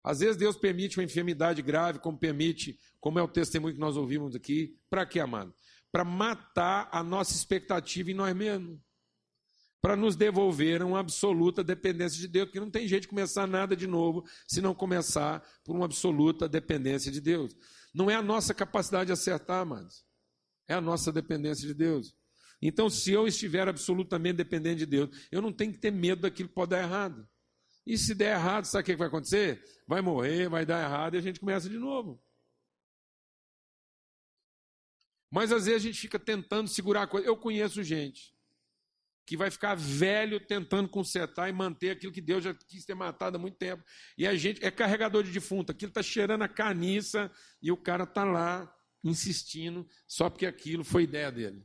Speaker 1: Às vezes Deus permite uma enfermidade grave, como permite, como é o testemunho que nós ouvimos aqui. Para quê, amado? Para matar a nossa expectativa em nós mesmos. Para nos devolver uma absoluta dependência de Deus, porque não tem jeito de começar nada de novo se não começar por uma absoluta dependência de Deus. Não é a nossa capacidade de acertar, amados. É a nossa dependência de Deus. Então, se eu estiver absolutamente dependente de Deus, eu não tenho que ter medo daquilo que pode dar errado. E se der errado, sabe o que vai acontecer? Vai morrer, vai dar errado e a gente começa de novo. Mas às vezes a gente fica tentando segurar a coisa. Eu conheço gente que vai ficar velho tentando consertar e manter aquilo que Deus já quis ter matado há muito tempo. E a gente é carregador de defunto, aquilo está cheirando a carniça e o cara está lá insistindo só porque aquilo foi ideia dele.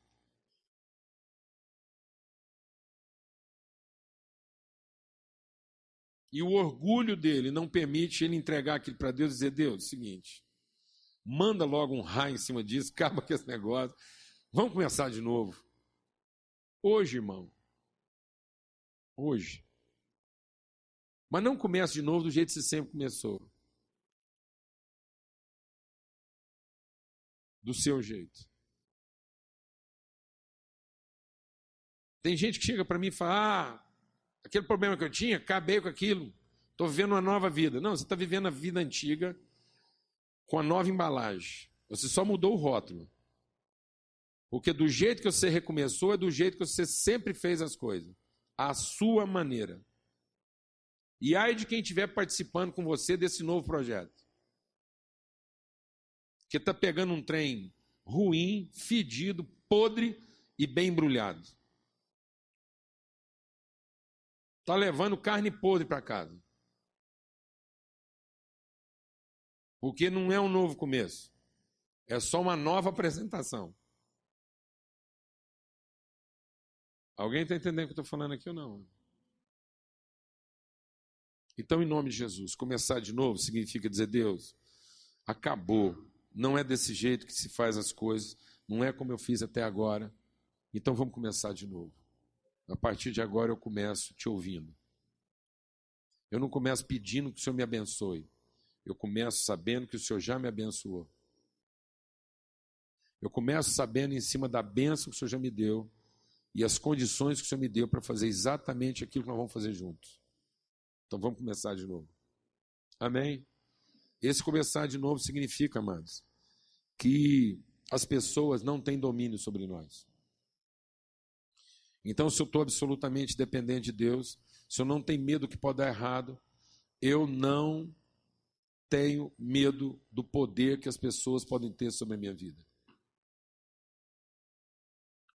Speaker 1: E o orgulho dele não permite ele entregar aquilo para Deus e dizer: Deus, é o seguinte, manda logo um raio em cima disso, acaba com esse negócio, vamos começar de novo. Hoje, irmão, hoje. Mas não comece de novo do jeito que você sempre começou. Do seu jeito. Tem gente que chega para mim e fala: ah, Aquele problema que eu tinha, acabei com aquilo. Estou vivendo uma nova vida. Não, você está vivendo a vida antiga com a nova embalagem. Você só mudou o rótulo. Porque do jeito que você recomeçou é do jeito que você sempre fez as coisas. A sua maneira. E ai de quem estiver participando com você desse novo projeto. Que está pegando um trem ruim, fedido, podre e bem embrulhado. Está levando carne podre para casa. Porque não é um novo começo. É só uma nova apresentação. Alguém está entendendo o que eu estou falando aqui ou não? Então, em nome de Jesus, começar de novo significa dizer: Deus, acabou. Não é desse jeito que se faz as coisas. Não é como eu fiz até agora. Então, vamos começar de novo. A partir de agora eu começo te ouvindo. Eu não começo pedindo que o Senhor me abençoe. Eu começo sabendo que o Senhor já me abençoou. Eu começo sabendo em cima da bênção que o Senhor já me deu. E as condições que o Senhor me deu para fazer exatamente aquilo que nós vamos fazer juntos. Então vamos começar de novo. Amém? Esse começar de novo significa, amados, que as pessoas não têm domínio sobre nós. Então, se eu estou absolutamente dependente de Deus, se eu não tenho medo que pode dar errado, eu não tenho medo do poder que as pessoas podem ter sobre a minha vida.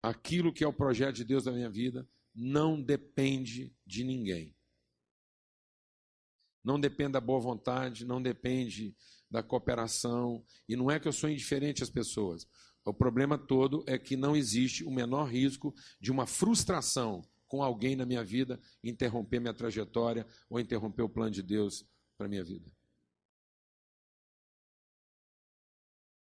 Speaker 1: Aquilo que é o projeto de Deus na minha vida não depende de ninguém. Não depende da boa vontade, não depende da cooperação. E não é que eu sou indiferente às pessoas. O problema todo é que não existe o menor risco de uma frustração com alguém na minha vida interromper minha trajetória ou interromper o plano de Deus para a minha vida.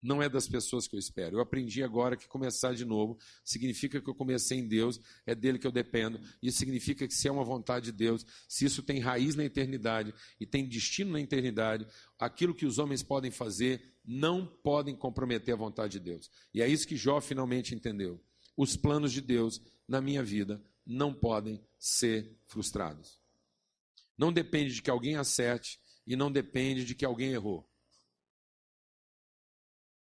Speaker 1: Não é das pessoas que eu espero. Eu aprendi agora que começar de novo significa que eu comecei em Deus, é dele que eu dependo. Isso significa que se é uma vontade de Deus, se isso tem raiz na eternidade e tem destino na eternidade, aquilo que os homens podem fazer não podem comprometer a vontade de Deus. E é isso que Jó finalmente entendeu. Os planos de Deus na minha vida não podem ser frustrados. Não depende de que alguém acerte e não depende de que alguém errou.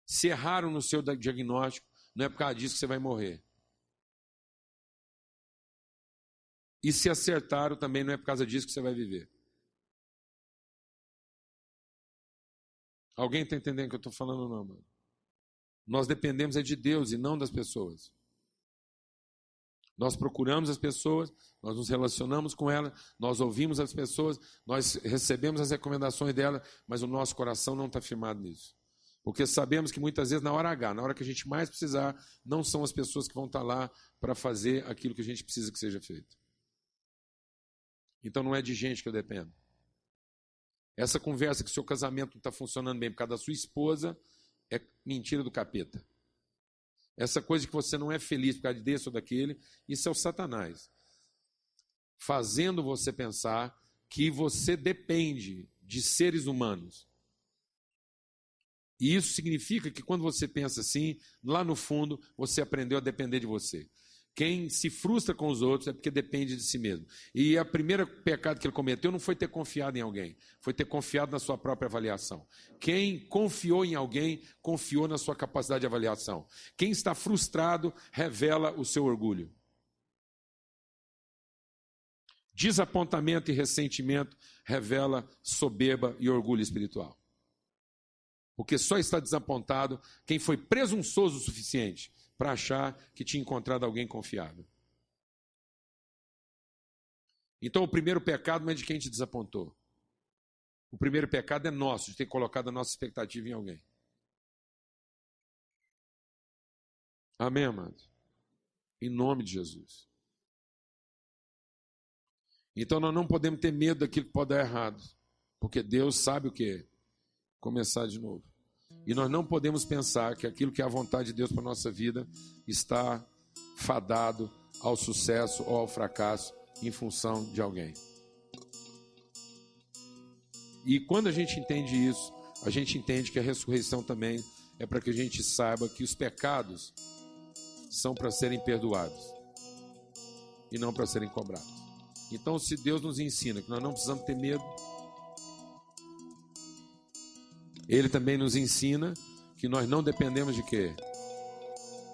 Speaker 1: Se erraram no seu diagnóstico, não é por causa disso que você vai morrer. E se acertaram também não é por causa disso que você vai viver. Alguém está entendendo o que eu estou falando, não, mano? Nós dependemos é de Deus e não das pessoas. Nós procuramos as pessoas, nós nos relacionamos com elas, nós ouvimos as pessoas, nós recebemos as recomendações delas, mas o nosso coração não está firmado nisso. Porque sabemos que muitas vezes, na hora H, na hora que a gente mais precisar, não são as pessoas que vão estar lá para fazer aquilo que a gente precisa que seja feito. Então não é de gente que eu dependo. Essa conversa que seu casamento não está funcionando bem por causa da sua esposa é mentira do capeta. Essa coisa que você não é feliz por causa desse ou daquele, isso é o Satanás. Fazendo você pensar que você depende de seres humanos e isso significa que quando você pensa assim, lá no fundo, você aprendeu a depender de você. Quem se frustra com os outros é porque depende de si mesmo. E a primeira pecado que ele cometeu não foi ter confiado em alguém, foi ter confiado na sua própria avaliação. Quem confiou em alguém, confiou na sua capacidade de avaliação. Quem está frustrado, revela o seu orgulho. Desapontamento e ressentimento revela soberba e orgulho espiritual. Porque só está desapontado quem foi presunçoso o suficiente para achar que tinha encontrado alguém confiável. Então o primeiro pecado não é de quem te desapontou. O primeiro pecado é nosso, de ter colocado a nossa expectativa em alguém. Amém, amados? Em nome de Jesus. Então nós não podemos ter medo daquilo que pode dar errado, porque Deus sabe o que começar de novo. E nós não podemos pensar que aquilo que é a vontade de Deus para a nossa vida está fadado ao sucesso ou ao fracasso em função de alguém. E quando a gente entende isso, a gente entende que a ressurreição também é para que a gente saiba que os pecados são para serem perdoados e não para serem cobrados. Então, se Deus nos ensina que nós não precisamos ter medo, ele também nos ensina que nós não dependemos de quê?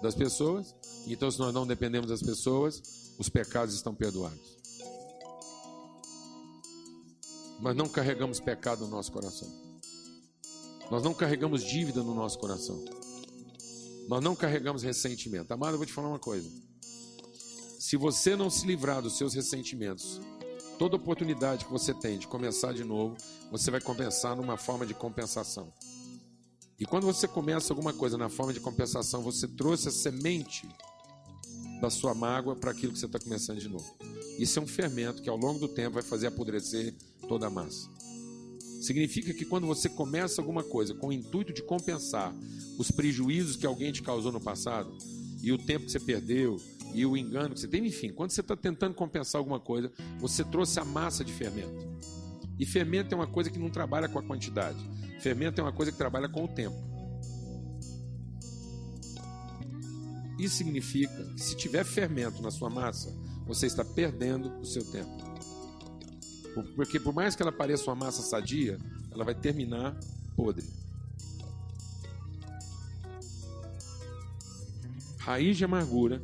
Speaker 1: Das pessoas. Então, se nós não dependemos das pessoas, os pecados estão perdoados. Nós não carregamos pecado no nosso coração. Nós não carregamos dívida no nosso coração. Nós não carregamos ressentimento. Amado, eu vou te falar uma coisa. Se você não se livrar dos seus ressentimentos Toda oportunidade que você tem de começar de novo, você vai compensar numa forma de compensação. E quando você começa alguma coisa na forma de compensação, você trouxe a semente da sua mágoa para aquilo que você está começando de novo. Isso é um fermento que ao longo do tempo vai fazer apodrecer toda a massa. Significa que quando você começa alguma coisa com o intuito de compensar os prejuízos que alguém te causou no passado, e o tempo que você perdeu, e o engano que você tem. Enfim, quando você está tentando compensar alguma coisa, você trouxe a massa de fermento. E fermento é uma coisa que não trabalha com a quantidade. Fermento é uma coisa que trabalha com o tempo. Isso significa que se tiver fermento na sua massa, você está perdendo o seu tempo. Porque por mais que ela pareça uma massa sadia, ela vai terminar podre. Raiz de amargura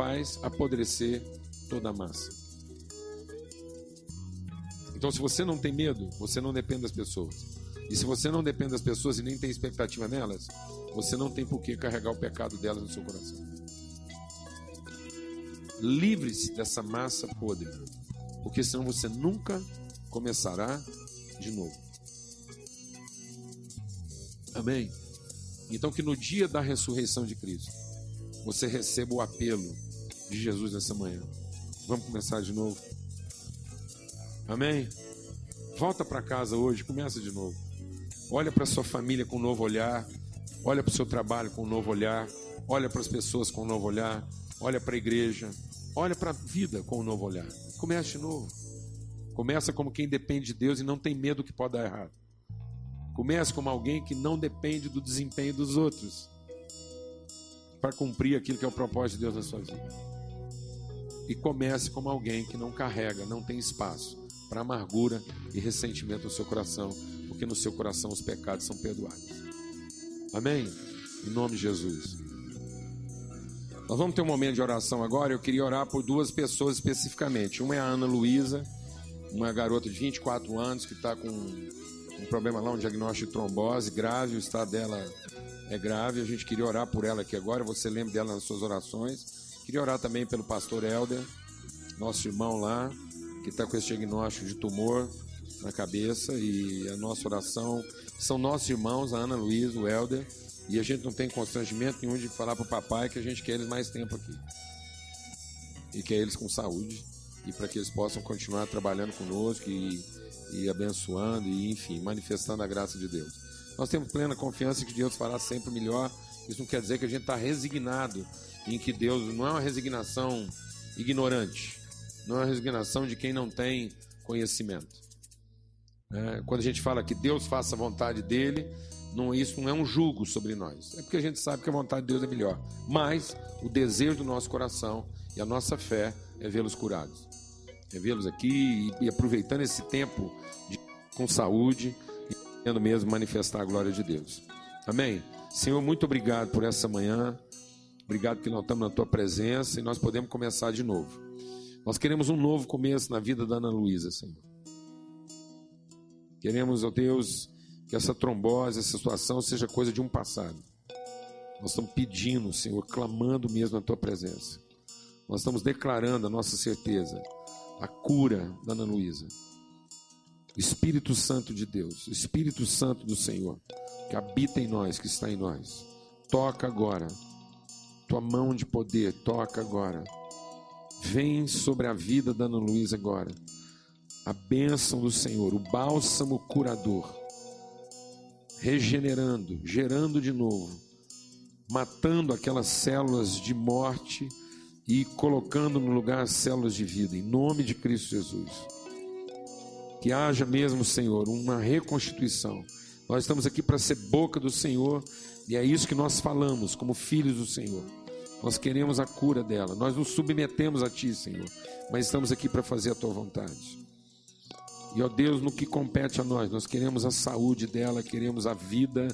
Speaker 1: faz apodrecer toda a massa. Então, se você não tem medo, você não depende das pessoas. E se você não depende das pessoas e nem tem expectativa nelas, você não tem por que carregar o pecado delas no seu coração. Livre-se dessa massa podre, porque senão você nunca começará de novo. Amém? Então, que no dia da ressurreição de Cristo, você receba o apelo de Jesus nessa manhã. Vamos começar de novo. Amém? Volta para casa hoje, começa de novo. Olha para sua família com um novo olhar. Olha para o seu trabalho com um novo olhar. Olha para as pessoas com um novo olhar. Olha para a igreja. Olha para a vida com um novo olhar. Comece de novo. Começa como quem depende de Deus e não tem medo que pode dar errado. Comece como alguém que não depende do desempenho dos outros para cumprir aquilo que é o propósito de Deus na sua vida. E comece como alguém que não carrega, não tem espaço para amargura e ressentimento no seu coração, porque no seu coração os pecados são perdoados. Amém? Em nome de Jesus. Nós vamos ter um momento de oração agora. Eu queria orar por duas pessoas especificamente. Uma é a Ana Luísa, uma garota de 24 anos que está com um problema lá, um diagnóstico de trombose grave, o estado dela é grave. A gente queria orar por ela aqui agora. Você lembra dela nas suas orações. Queria orar também pelo pastor Helder, nosso irmão lá, que está com esse diagnóstico de tumor na cabeça. E a nossa oração são nossos irmãos, a Ana Luiz, o Helder. E a gente não tem constrangimento nenhum de falar para o papai que a gente quer eles mais tempo aqui. E quer eles com saúde. E para que eles possam continuar trabalhando conosco e, e abençoando e, enfim, manifestando a graça de Deus. Nós temos plena confiança que Deus fará sempre melhor. Isso não quer dizer que a gente está resignado em que Deus não é uma resignação ignorante, não é uma resignação de quem não tem conhecimento. É, quando a gente fala que Deus faça a vontade dele, não, isso não é um julgo sobre nós. É porque a gente sabe que a vontade de Deus é melhor. Mas o desejo do nosso coração e a nossa fé é vê-los curados. É vê-los aqui e, e, aproveitando esse tempo de, com saúde e querendo mesmo manifestar a glória de Deus. Amém? Senhor, muito obrigado por essa manhã. Obrigado que nós estamos na tua presença e nós podemos começar de novo. Nós queremos um novo começo na vida da Ana Luísa, Senhor. Queremos, ó oh Deus, que essa trombose, essa situação seja coisa de um passado. Nós estamos pedindo, Senhor, clamando mesmo a tua presença. Nós estamos declarando a nossa certeza, a cura da Ana Luísa. O Espírito Santo de Deus, o Espírito Santo do Senhor, que habita em nós, que está em nós. Toca agora tua mão de poder toca agora. Vem sobre a vida da Ana Luísa agora. A bênção do Senhor, o bálsamo curador, regenerando, gerando de novo, matando aquelas células de morte e colocando no lugar as células de vida, em nome de Cristo Jesus. Que haja mesmo, Senhor, uma reconstituição. Nós estamos aqui para ser boca do Senhor e é isso que nós falamos como filhos do Senhor. Nós queremos a cura dela. Nós nos submetemos a Ti, Senhor. Mas estamos aqui para fazer a Tua vontade. E, ó Deus, no que compete a nós, nós queremos a saúde dela, queremos a vida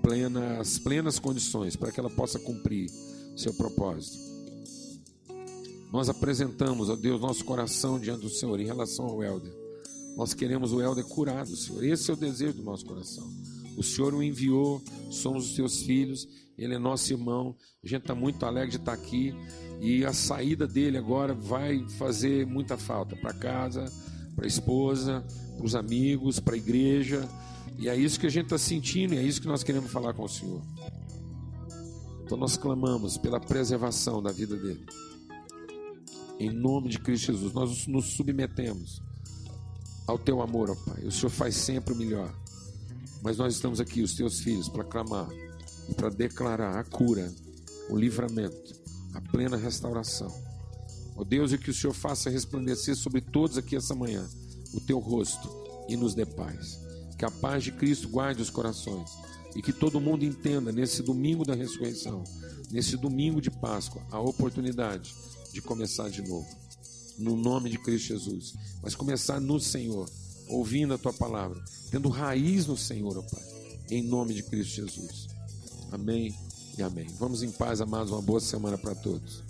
Speaker 1: plena, as plenas condições para que ela possa cumprir seu propósito. Nós apresentamos, ó Deus, nosso coração diante do Senhor em relação ao Helder. Nós queremos o Helder curado, Senhor. Esse é o desejo do nosso coração. O Senhor o enviou, somos os teus filhos ele é nosso irmão. A gente está muito alegre de estar tá aqui. E a saída dele agora vai fazer muita falta para casa, para a esposa, para os amigos, para a igreja. E é isso que a gente está sentindo e é isso que nós queremos falar com o Senhor. Então nós clamamos pela preservação da vida dele. Em nome de Cristo Jesus, nós nos submetemos ao teu amor, ó Pai. O Senhor faz sempre o melhor. Mas nós estamos aqui, os teus filhos, para clamar para declarar a cura, o livramento, a plena restauração. Ó Deus, e que o Senhor faça resplandecer sobre todos aqui essa manhã o teu rosto e nos dê paz. Que a paz de Cristo guarde os corações. E que todo mundo entenda nesse domingo da ressurreição, nesse domingo de Páscoa, a oportunidade de começar de novo. No nome de Cristo Jesus. Mas começar no Senhor, ouvindo a tua palavra, tendo raiz no Senhor, ó Pai. Em nome de Cristo Jesus. Amém e amém. Vamos em paz, amados. Uma boa semana para todos.